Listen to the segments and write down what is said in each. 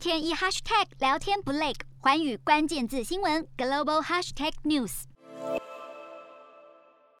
天一 hashtag 聊天不累，寰宇关键字新闻 global hashtag news。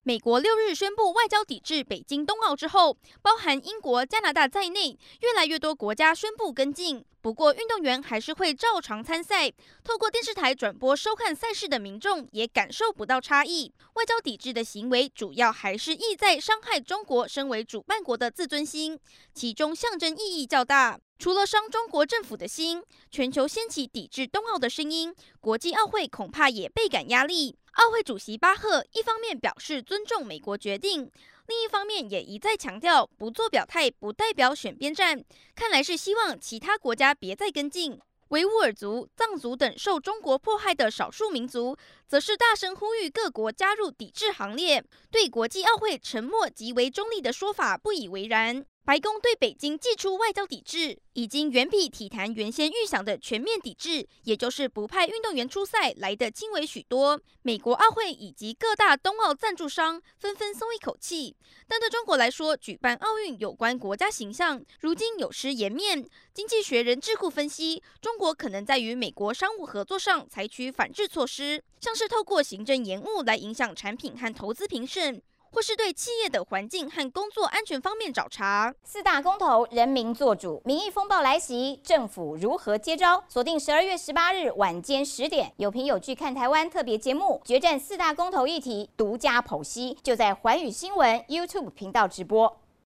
美国六日宣布外交抵制北京冬奥之后，包含英国、加拿大在内，越来越多国家宣布跟进。不过，运动员还是会照常参赛。透过电视台转播收看赛事的民众也感受不到差异。外交抵制的行为主要还是意在伤害中国身为主办国的自尊心，其中象征意义较大。除了伤中国政府的心，全球掀起抵制冬奥的声音，国际奥会恐怕也倍感压力。奥会主席巴赫一方面表示尊重美国决定，另一方面也一再强调不做表态不代表选边站，看来是希望其他国家别再跟进。维吾尔族、藏族等受中国迫害的少数民族，则是大声呼吁各国加入抵制行列，对国际奥会沉默极为中立的说法不以为然。白宫对北京祭出外交抵制，已经远比体坛原先预想的全面抵制，也就是不派运动员出赛来得轻微许多。美国奥会以及各大冬奥赞助商纷纷松一口气，但对中国来说，举办奥运有关国家形象，如今有失颜面。经济学人智库分析，中国可能在与美国商务合作上采取反制措施，像是透过行政延误来影响产品和投资评审。或是对企业的环境和工作安全方面找茬。四大公投，人民做主，民意风暴来袭，政府如何接招？锁定十二月十八日晚间十点，有凭有据看台湾特别节目，决战四大公投议题，独家剖析，就在环宇新闻 YouTube 频道直播。